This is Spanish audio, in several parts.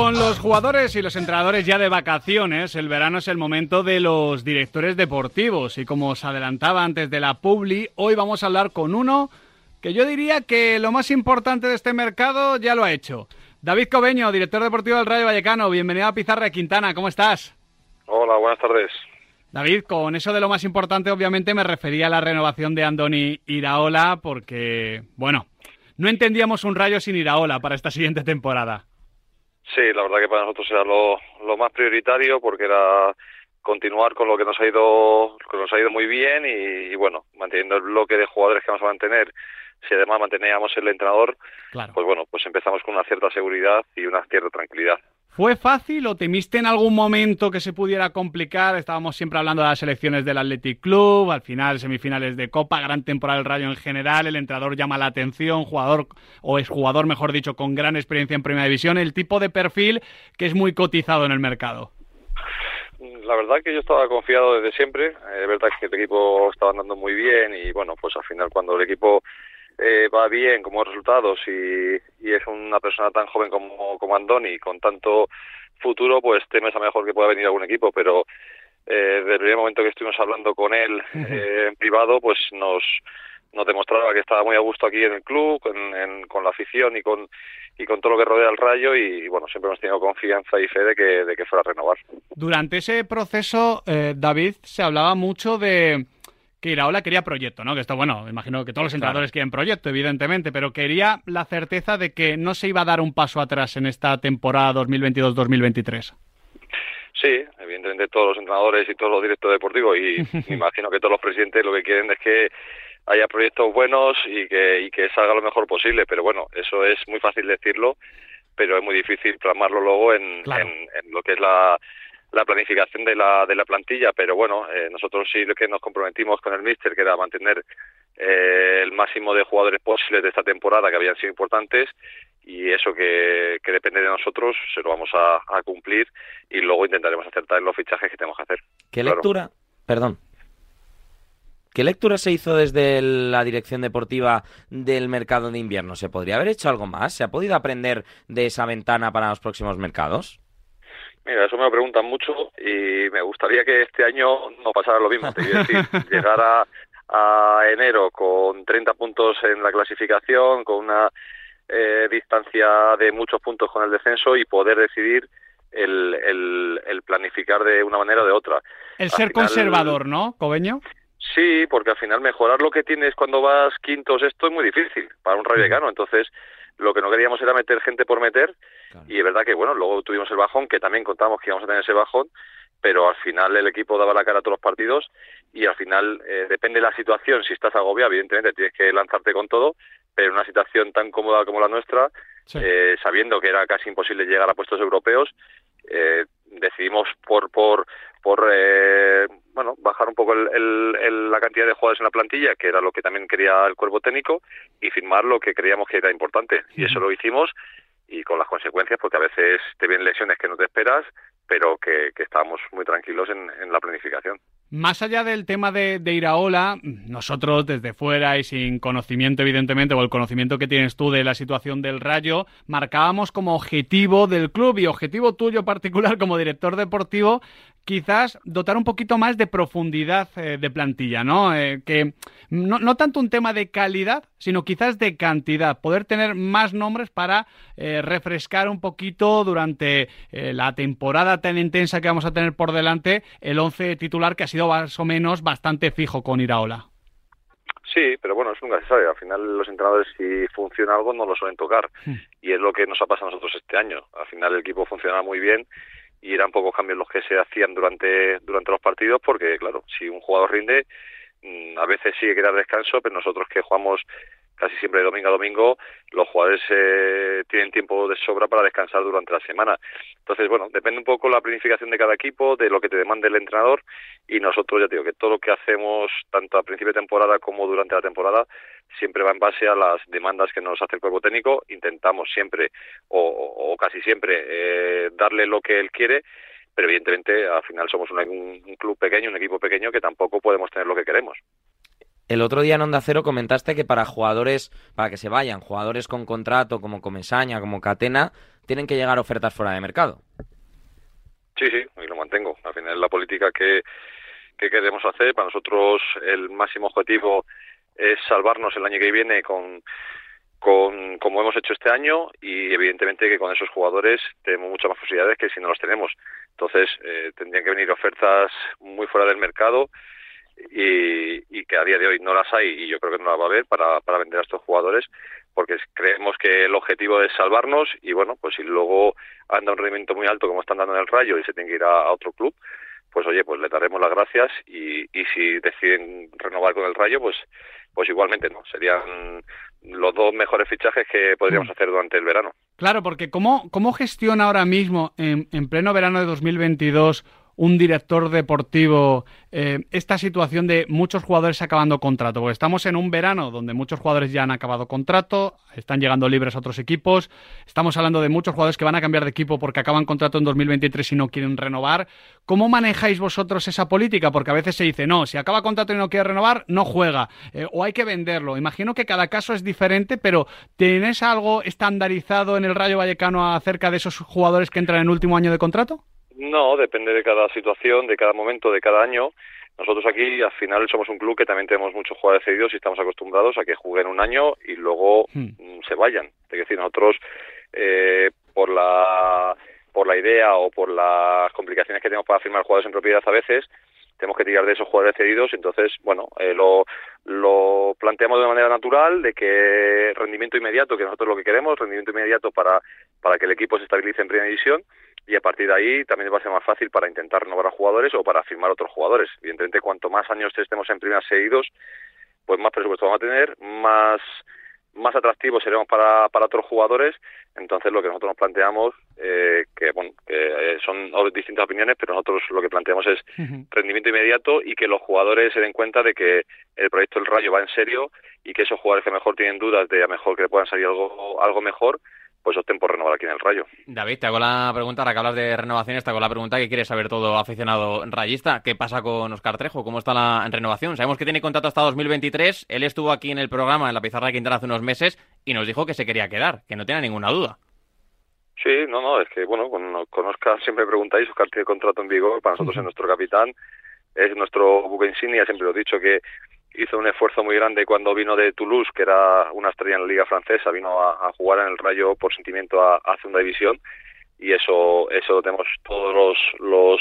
Con los jugadores y los entrenadores ya de vacaciones, el verano es el momento de los directores deportivos y como os adelantaba antes de la Publi, hoy vamos a hablar con uno que yo diría que lo más importante de este mercado ya lo ha hecho. David Cobeño, director deportivo del Rayo Vallecano, bienvenido a Pizarra de Quintana, ¿cómo estás? Hola, buenas tardes. David, con eso de lo más importante obviamente me refería a la renovación de Andoni Iraola porque, bueno, no entendíamos un Rayo sin Iraola para esta siguiente temporada. Sí, la verdad que para nosotros era lo, más prioritario porque era continuar con lo que nos ha ido que nos ha ido muy bien y, bueno manteniendo el bloque de jugadores que vamos a mantener. Si además manteníamos el entrenador pues bueno pues empezamos con una cierta seguridad y una cierta tranquilidad ¿Fue fácil o temiste en algún momento que se pudiera complicar? Estábamos siempre hablando de las elecciones del Athletic Club, al final semifinales de Copa, gran temporada del Rayo en general, el entrenador llama la atención, jugador o es jugador, mejor dicho, con gran experiencia en Primera División, el tipo de perfil que es muy cotizado en el mercado. La verdad que yo estaba confiado desde siempre, es verdad que el equipo estaba andando muy bien y bueno, pues al final cuando el equipo eh, va bien como resultados y, es una persona tan joven como, como Andoni, con tanto futuro, pues temes a mejor que pueda venir algún equipo, pero eh, desde el primer momento que estuvimos hablando con él eh, en privado, pues nos, nos demostraba que estaba muy a gusto aquí en el club, con, con la afición y con, y con todo lo que rodea el Rayo y, bueno, siempre hemos tenido confianza y fe de que, de que fuera a renovar. Durante ese proceso, eh, David, se hablaba mucho de que Iraola quería proyecto, ¿no? Que esto, bueno, imagino que todos los entrenadores quieren proyecto, evidentemente, pero quería la certeza de que no se iba a dar un paso atrás en esta temporada 2022-2023. Sí, evidentemente todos los entrenadores y todos los directores deportivos y me imagino que todos los presidentes lo que quieren es que haya proyectos buenos y que, y que salga lo mejor posible, pero bueno, eso es muy fácil decirlo, pero es muy difícil plasmarlo luego en lo que es la, la planificación de la, de la plantilla, pero bueno, eh, nosotros sí que nos comprometimos con el míster, que era mantener eh, el máximo de jugadores posibles de esta temporada que habían sido importantes y eso que, que depende de nosotros se lo vamos a, cumplir y luego intentaremos acertar en los fichajes que tenemos que hacer. ¿Qué lectura? Perdón. ¿Qué lectura se hizo desde la dirección deportiva del mercado de invierno? ¿Se podría haber hecho algo más? ¿Se ha podido aprender de esa ventana para los próximos mercados? Mira, eso me lo preguntan mucho y me gustaría que este año no pasara lo mismo. Te quiero decir, llegar a, enero con 30 puntos en la clasificación, con una eh, distancia de muchos puntos con el descenso y poder decidir el, el, planificar de una manera o de otra. El ser conservador, ¿no, Cobeño? Sí, porque al final mejorar lo que tienes cuando vas quinto o sexto es muy difícil para un rayecano. Entonces, lo que no queríamos era meter gente por meter y es verdad que bueno luego tuvimos el bajón que también contamos que íbamos a tener ese bajón pero al final el equipo daba la cara a todos los partidos y al final eh, depende de la situación si estás agobiado evidentemente tienes que lanzarte con todo pero en una situación tan cómoda como la nuestra eh, sabiendo que era casi imposible llegar a puestos europeos eh, decidimos por por por eh, bueno bajar un poco el, la cantidad de jugadores en la plantilla que era lo que también quería el cuerpo técnico y firmar lo que creíamos que era importante. Y eso lo hicimos y con las consecuencias porque a veces te vienen lesiones que no te esperas pero que, que estábamos muy tranquilos en la planificación más allá del tema de, de, Iraola, nosotros desde fuera y sin conocimiento, evidentemente, o el conocimiento que tienes tú de la situación del Rayo, marcábamos como objetivo del club y objetivo tuyo particular como director deportivo quizás dotar un poquito más de profundidad eh, de plantilla, ¿no? Eh, que no, tanto un tema de calidad, sino quizás de cantidad, poder tener más nombres para eh, refrescar un poquito durante la temporada tan intensa que vamos a tener por delante el once titular que ha sido más o menos bastante fijo con Iraola. Sí, pero bueno, eso nunca se sabe. Al final los entrenadores si funciona algo no lo suelen tocar hmm. y es lo que nos ha pasado a nosotros este año. Al final el equipo funciona muy bien y eran pocos cambios los que se hacían durante, durante los partidos porque, claro, si un jugador rinde, mm, a veces sí que dar descanso, pero nosotros que jugamos casi siempre de domingo a domingo, los jugadores eh, tienen tiempo de sobra para descansar durante la semana. Entonces, bueno, depende un poco la planificación de cada equipo, de lo que te demande el entrenador y nosotros, ya digo, que todo lo que hacemos, tanto a principio de temporada como durante la temporada, siempre va en base a las demandas que nos hace el cuerpo técnico. Intentamos siempre, o, casi siempre, eh, darle lo que él quiere pero evidentemente al final somos un, club pequeño, un equipo pequeño que tampoco podemos tener lo que queremos. El otro día en Onda Cero comentaste que para jugadores, para que se vayan, jugadores con contrato como Comesaña, como Catena, tienen que llegar ofertas fuera de mercado. Sí, sí, y lo mantengo. Al final es la política que, que queremos hacer. Para nosotros el máximo objetivo es salvarnos el año que viene con, con como hemos hecho este año y evidentemente que con esos jugadores tenemos muchas más posibilidades que si no los tenemos. Entonces eh, tendrían que venir ofertas muy fuera del mercado y, y, que a día de hoy no las hay y yo creo que no las va a haber para, para vender a estos jugadores porque creemos que el objetivo es salvarnos y bueno, pues si luego anda un rendimiento muy alto como están dando en el Rayo y se tiene que ir a, otro club, pues oye, pues le daremos las gracias y, y si deciden renovar con el Rayo, pues pues igualmente no, serían los dos mejores fichajes que podríamos mm. hacer durante el verano. Claro, porque ¿cómo, cómo gestiona ahora mismo, en, en pleno verano de 2022, un director deportivo eh, esta situación de muchos jugadores acabando contrato? Porque estamos en un verano donde muchos jugadores ya han acabado contrato, están llegando libres a otros equipos, estamos hablando de muchos jugadores que van a cambiar de equipo porque acaban contrato en 2023 y no quieren renovar. ¿Cómo manejáis vosotros esa política? Porque a veces se dice, no, si acaba contrato y no quiere renovar, no juega, eh, o hay que venderlo. Imagino que cada caso es diferente, pero ¿tenés algo estandarizado en el Rayo Vallecano acerca de esos jugadores que entran en último año de contrato? No, depende de cada situación, de cada momento, de cada año. Nosotros aquí al final somos un club que también tenemos muchos jugadores cedidos y estamos acostumbrados a que jueguen un año y luego hmm. mm, se vayan. Es decir, nosotros eh, por la por la idea o por las complicaciones que tenemos para firmar jugadores en propiedad a veces tenemos que tirar de esos jugadores cedidos, entonces, bueno, eh, lo, lo planteamos de manera natural, de que rendimiento inmediato, que nosotros lo que queremos, rendimiento inmediato para, para que el equipo se estabilice en primera división, y a partir de ahí también va a ser más fácil para intentar renovar a jugadores o para firmar otros jugadores. Evidentemente, cuanto más años estemos en primeras seguidos, pues más presupuesto vamos a tener, más más atractivos seremos para, para otros jugadores. Entonces, lo que nosotros nos planteamos, eh, que bueno, que son distintas opiniones, pero nosotros lo que planteamos es rendimiento inmediato y que los jugadores se den cuenta de que el proyecto del Rayo va en serio y que esos jugadores que mejor tienen dudas de a mejor que puedan salir algo, algo mejor, pues opten por renovar aquí en el Rayo. David, te hago la pregunta, ahora que hablas de renovaciones, te hago la pregunta que quiere saber todo aficionado rayista. ¿Qué pasa con Oscar Trejo? ¿Cómo está la renovación? Sabemos que tiene contrato hasta 2023. Él estuvo aquí en el programa, en la pizarra de Quintana, hace unos meses y nos dijo que se quería quedar, que no tenía ninguna duda. Sí, no, no, es que, bueno, con, Oscar siempre preguntáis, Oscar tiene contrato en vigor, para nosotros es nuestro capitán, es nuestro buque insignia, siempre lo he dicho que hizo un esfuerzo muy grande cuando vino de Toulouse, que era una estrella en la liga francesa, vino a, jugar en el Rayo por sentimiento a, a, segunda división y eso eso lo tenemos todos los los,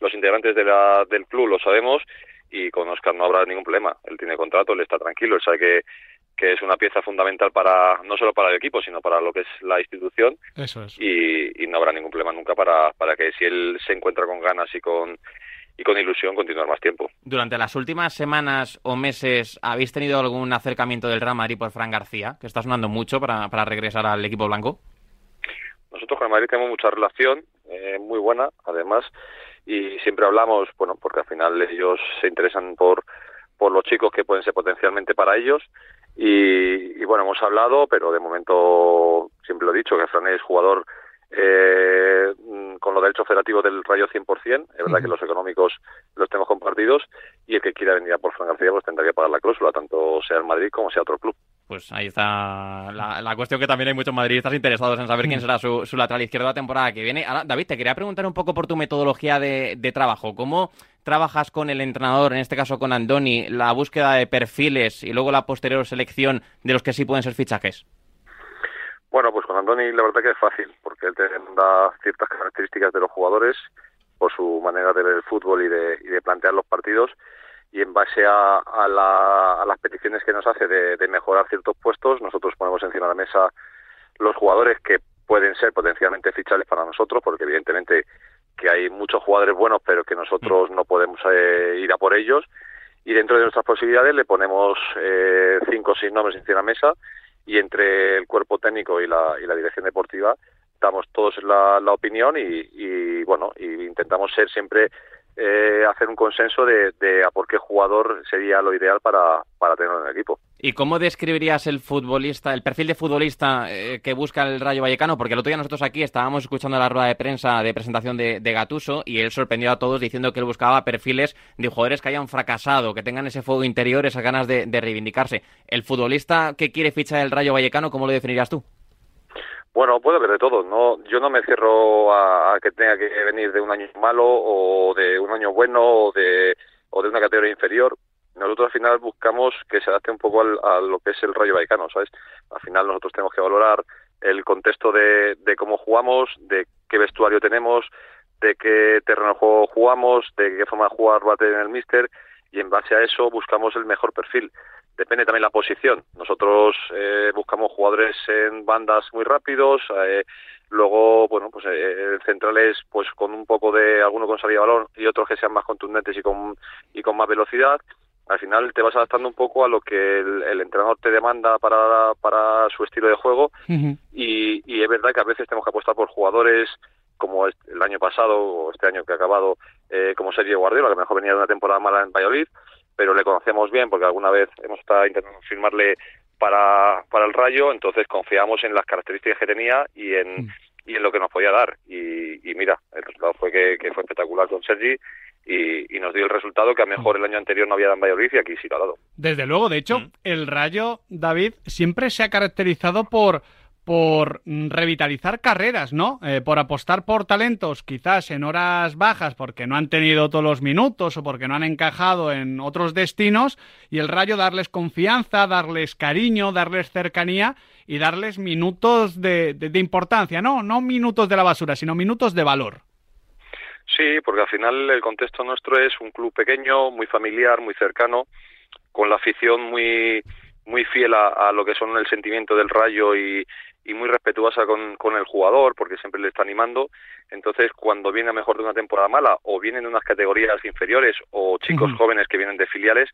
los integrantes de la, del club lo sabemos y con Oscar no habrá ningún problema. Él tiene contrato, él está tranquilo, él sabe que que es una pieza fundamental para no solo para el equipo sino para lo que es la institución eso es. y, y no habrá ningún problema nunca para para que si él se encuentra con ganas y con y con ilusión continuar más tiempo. Durante las últimas semanas o meses, ¿habéis tenido algún acercamiento del Real Madrid por Fran García, que está sonando mucho para, para regresar al equipo blanco? Nosotros con el Madrid tenemos mucha relación, eh, muy buena, además, y siempre hablamos, bueno, porque al final ellos se interesan por, por los chicos que pueden ser potencialmente para ellos, y, y bueno, hemos hablado, pero de momento siempre lo he dicho, que Fran es jugador eh, mm, con los derechos federativos del Rayo 100%, es verdad que los económicos los tenemos compartidos y el que quiera venir a por Fran García pues tendrá que pagar la cláusula, tanto sea el Madrid como sea otro club. Pues ahí está la, cuestión que también hay muchos madridistas interesados en saber quién será su, lateral izquierdo la temporada que viene. Ahora, David, te quería preguntar un poco por tu metodología de, de trabajo. ¿Cómo trabajas con el entrenador, en este caso con Andoni, la búsqueda de perfiles y luego la posterior selección de los que sí pueden ser fichajes? Bueno, pues con Andoni la verdad que es fácil, porque él te da ciertas características de los jugadores por su manera de ver el fútbol y de, y de plantear los partidos y en base a, a, la, a las peticiones que nos hace de, de, mejorar ciertos puestos, nosotros ponemos encima de la mesa los jugadores que pueden ser potencialmente fichables para nosotros, porque evidentemente que hay muchos jugadores buenos, pero que nosotros no podemos eh, ir a por ellos. Y dentro de nuestras posibilidades le ponemos eh, cinco o seis nombres encima de la mesa y entre el cuerpo técnico y la, y la dirección deportiva damos todos la, la opinión y, y, bueno y intentamos ser siempre eh, hacer un consenso de, de, a por qué jugador sería lo ideal para, para tenerlo en el equipo. ¿Y cómo describirías el futbolista, el perfil de futbolista eh, que busca el Rayo Vallecano? Porque el otro día nosotros aquí estábamos escuchando la rueda de prensa de presentación de, Gatuso y él sorprendió a todos diciendo que él buscaba perfiles de jugadores que hayan fracasado, que tengan ese fuego interior, esas ganas de, de reivindicarse. ¿El futbolista que quiere fichar el Rayo Vallecano, cómo lo definirías tú? Bueno, puede haber de todo. No, yo no me cierro a, a, que tenga que venir de un año malo o de un año bueno o de, o de una categoría inferior nosotros al final buscamos que se adapte un poco al, a lo que es el Rayo Vallecano, ¿sabes? Al final nosotros tenemos que valorar el contexto de, de cómo jugamos, de qué vestuario tenemos, de qué terreno de juego jugamos, de qué forma de jugar va a tener el míster y en base a eso buscamos el mejor perfil. Depende también la posición. Nosotros eh, buscamos jugadores en bandas muy rápidos, eh, luego, bueno, pues eh, centrales pues con un poco de alguno con salida de balón y otros que sean más contundentes y con, y con más velocidad al final te vas adaptando un poco a lo que el, entrenador te demanda para, para su estilo de juego. Y, y, es verdad que a veces tenemos que apostar por jugadores como el año pasado o este año que ha acabado eh, como Sergio Guardiola, que mejor venía de una temporada mala en Valladolid, pero le conocemos bien porque alguna vez hemos estado intentando firmarle para, para el Rayo, entonces confiamos en las características que tenía y en, y en lo que nos podía dar. Y, y mira, el resultado fue que, que fue espectacular con Sergi y, y, nos dio el resultado que a mejor el año anterior no había dado en Valladolid y aquí sí lo ha dado. Desde luego, de hecho, mm. el Rayo, David, siempre se ha caracterizado por por revitalizar carreras, ¿no? Eh, por apostar por talentos quizás en horas bajas porque no han tenido todos los minutos o porque no han encajado en otros destinos y el Rayo darles confianza, darles cariño, darles cercanía y darles minutos de, de, de importancia, ¿no? No minutos de la basura, sino minutos de valor. Sí, porque al final el contexto nuestro es un club pequeño, muy familiar, muy cercano, con la afición muy muy fiel a, a lo que son el sentimiento del Rayo y, y muy respetuosa con, con, el jugador porque siempre le está animando. Entonces, cuando viene a mejor de una temporada mala o vienen de unas categorías inferiores o chicos uh -huh. jóvenes que vienen de filiales,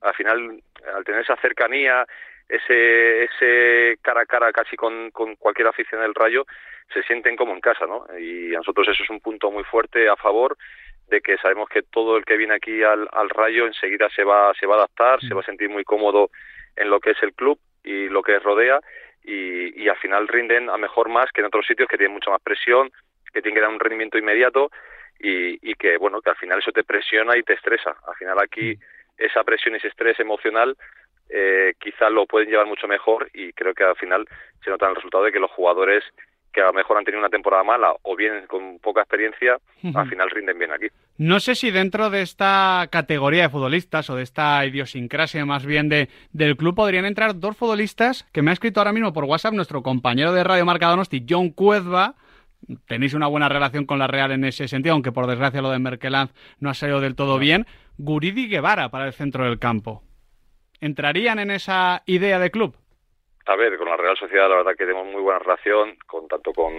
al final, al tener esa cercanía, ese, ese cara a cara casi con, con cualquier afición del Rayo, se sienten como en casa, ¿no? Y a nosotros eso es un punto muy fuerte a favor de que sabemos que todo el que viene aquí al, al Rayo enseguida se va, se va a adaptar, se va a sentir muy cómodo en lo que es el club y lo que rodea y, y al final rinden a mejor más que en otros sitios que tienen mucha más presión, que tienen que dar un rendimiento inmediato y, y que, bueno, que al final eso te presiona y te estresa. Al final aquí esa presión y ese estrés emocional eh, quizás lo pueden llevar mucho mejor y creo que al final se nota el resultado de que los jugadores que a lo mejor han tenido una temporada mala o bien con poca experiencia, uh -huh. al final rinden bien aquí. No sé si dentro de esta categoría de futbolistas o de esta idiosincrasia más bien de, del club podrían entrar dos futbolistas que me ha escrito ahora mismo por WhatsApp nuestro compañero de Radio Marca Donosti, John Cuezba, tenéis una buena relación con la Real en ese sentido, aunque por desgracia lo de Merkeland no ha salido del todo bien, Guridi Guevara para el centro del campo. ¿Entrarían en esa idea de club? A ver, con la Real Sociedad la verdad que tenemos muy buena relación, con tanto con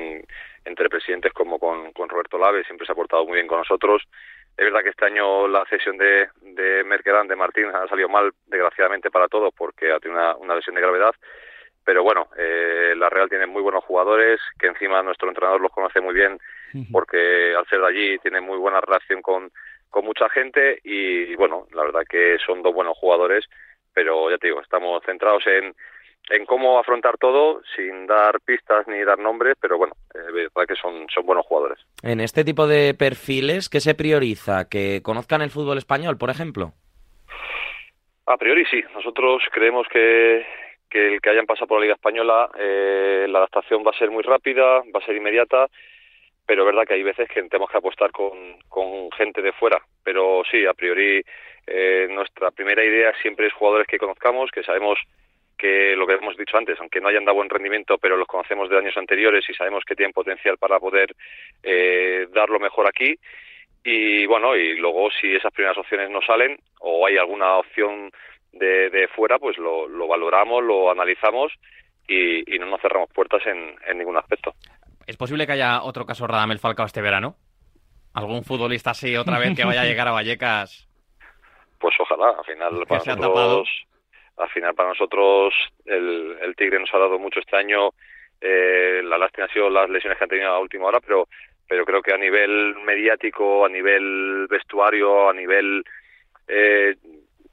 entre presidentes como con, con Roberto Lave, siempre se ha portado muy bien con nosotros. Es verdad que este año la cesión de, de Merkelán, de Martín, ha salido mal, desgraciadamente para todos, porque ha tenido una, una lesión de gravedad. Pero bueno, eh, la Real tiene muy buenos jugadores, que encima nuestro entrenador los conoce muy bien, porque al ser de allí tiene muy buena relación con, con mucha gente y, y bueno, la verdad que son dos buenos jugadores, pero ya te digo, estamos centrados en en cómo afrontar todo sin dar pistas ni dar nombres, pero bueno, es eh, verdad que son, son buenos jugadores. En este tipo de perfiles, ¿qué se prioriza? ¿Que conozcan el fútbol español, por ejemplo? A priori sí. Nosotros creemos que, que el que hayan pasado por la Liga Española, eh, la adaptación va a ser muy rápida, va a ser inmediata, pero es verdad que hay veces que tenemos que apostar con, con gente de fuera. Pero sí, a priori eh, nuestra primera idea siempre es jugadores que conozcamos, que sabemos que lo que hemos dicho antes, aunque no hayan dado buen rendimiento, pero los conocemos de años anteriores y sabemos que tienen potencial para poder eh, dar lo mejor aquí. Y bueno, y luego si esas primeras opciones no salen o hay alguna opción de, de fuera, pues lo, lo, valoramos, lo analizamos y, y, no nos cerramos puertas en, en, ningún aspecto. ¿Es posible que haya otro caso Radamel Falcao este verano? ¿Algún futbolista así otra vez que vaya a llegar a Vallecas? Pues ojalá, al final para nosotros al final para nosotros el, el Tigre nos ha dado mucho este año. Eh, la lástima ha sido las lesiones que han tenido a última hora, pero pero creo que a nivel mediático, a nivel vestuario, a nivel eh,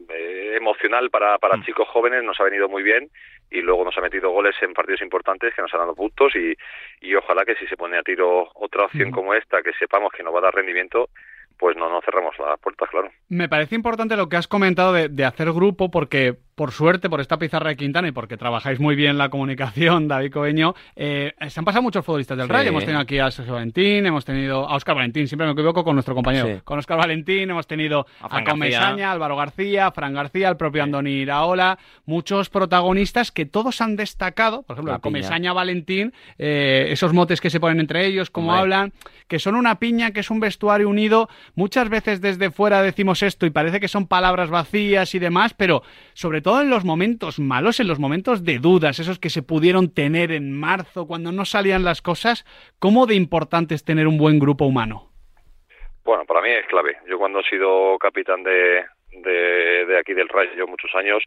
eh, emocional para, para mm. chicos jóvenes nos ha venido muy bien y luego nos ha metido goles en partidos importantes que nos han dado puntos y, y ojalá que si se pone a tiro otra opción como esta, que sepamos que nos va a dar rendimiento, pues no, no cerramos las puertas, claro. Me parece importante lo que has comentado de, de hacer grupo porque por suerte, por esta pizarra de Quintana y porque trabajáis muy bien la comunicación, David Coveño, eh, se han pasado muchos futbolistas del Rayo. Hemos tenido aquí a Sergio Valentín, hemos tenido a Oscar Valentín, siempre me equivoco con nuestro compañero. Con Oscar Valentín, hemos tenido a, a Comesaña, Álvaro García, Fran García, el propio Andoni Iraola, muchos protagonistas que todos han destacado, por ejemplo, a Comesaña, Valentín, eh, esos motes que se ponen entre ellos, cómo hablan, que son una piña, que es un vestuario unido. Muchas veces desde fuera decimos esto y parece que son palabras vacías y demás, pero sobre todo en los momentos malos, en los momentos de dudas, esos que se pudieron tener en marzo, cuando no salían las cosas, ¿cómo de importante es tener un buen grupo humano? Bueno, para mí es clave. Yo cuando he sido capitán de, de, aquí del Rayo muchos años,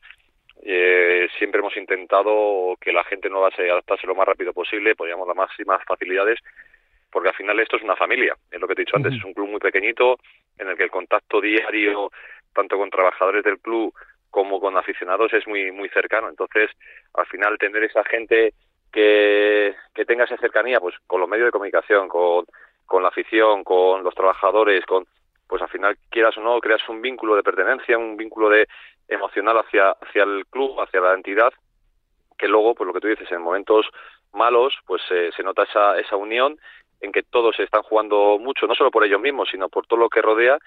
eh, siempre hemos intentado que la gente nueva se adaptase lo más rápido posible, poníamos las máximas facilidades, porque al final esto es una familia, es lo que te he dicho antes, es un club muy pequeñito en el que el contacto diario, tanto con trabajadores del club como con aficionados es muy muy cercano. Entonces, al final tener esa gente que, que tenga esa cercanía, pues con los medios de comunicación, con, con la afición, con los trabajadores, con pues al final quieras o no creas un vínculo de pertenencia, un vínculo de emocional hacia hacia el club, hacia la entidad, que luego, pues lo que tú dices, en momentos malos, pues se nota esa esa unión en que todos están jugando mucho, no solo por ellos mismos, sino por todo lo que rodea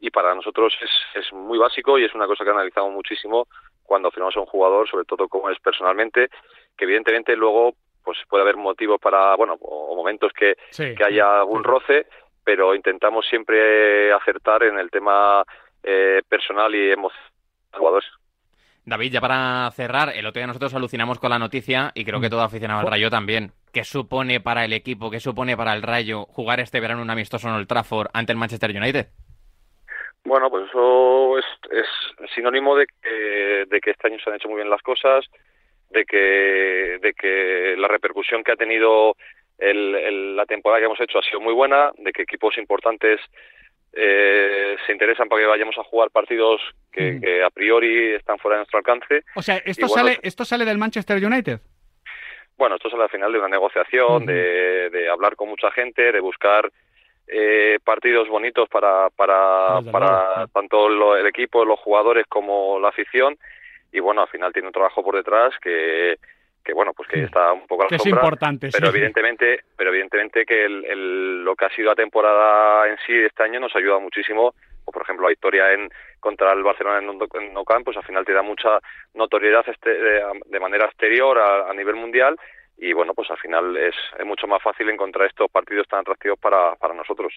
y para nosotros es, es muy básico y es una cosa que analizamos muchísimo cuando firmamos a un jugador, sobre todo como es personalmente, que evidentemente luego pues puede haber motivos para, bueno, o momentos que, que haya algún roce, pero intentamos siempre acertar en el tema eh, personal y emocional de jugadores. David, ya para cerrar, el otro día nosotros alucinamos con la noticia y creo que mm. todo aficionado al Rayo también. ¿Qué supone para el equipo, qué supone para el Rayo jugar este verano un amistoso en el Trafford ante el Manchester United? Bueno, pues eso es, es sinónimo de que, de que este año se han hecho muy bien las cosas, de que, de que la repercusión que ha tenido el, la temporada que hemos hecho ha sido muy buena, de que equipos importantes eh, se interesan para que vayamos a jugar partidos que, a priori están fuera de nuestro alcance. O sea, ¿esto, sale, ¿esto sale del Manchester United? Bueno, esto sale al final de una negociación, de, de hablar con mucha gente, de buscar eh, partidos bonitos para, para, para tanto el equipo, los jugadores como la afición. Y bueno, al final tiene un trabajo por detrás que, que bueno, pues que está un poco a la es importante, pero evidentemente, pero evidentemente que el, lo que ha sido la temporada en sí este año nos ayuda muchísimo, o por ejemplo la historia en contra el Barcelona en, Nou Camp, pues al final te da mucha notoriedad este, de, manera exterior a nivel mundial y bueno, pues al final es, es mucho más fácil encontrar estos partidos tan atractivos para, para nosotros.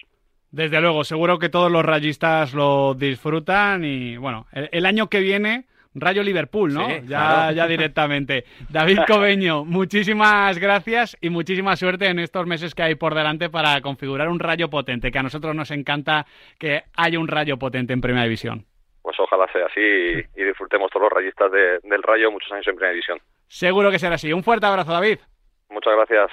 Desde luego, seguro que todos los rayistas lo disfrutan y bueno, el, año que viene... Rayo Liverpool, ¿no? ya, ya directamente. David Cobeño, muchísimas gracias y muchísima suerte en estos meses que hay por delante para configurar un rayo potente, que a nosotros nos encanta que haya un rayo potente en Primera División. Pues ojalá sea así y, disfrutemos todos los rayistas del rayo muchos años en Primera División. Seguro que será así. Un fuerte abrazo, David. Muchas gracias.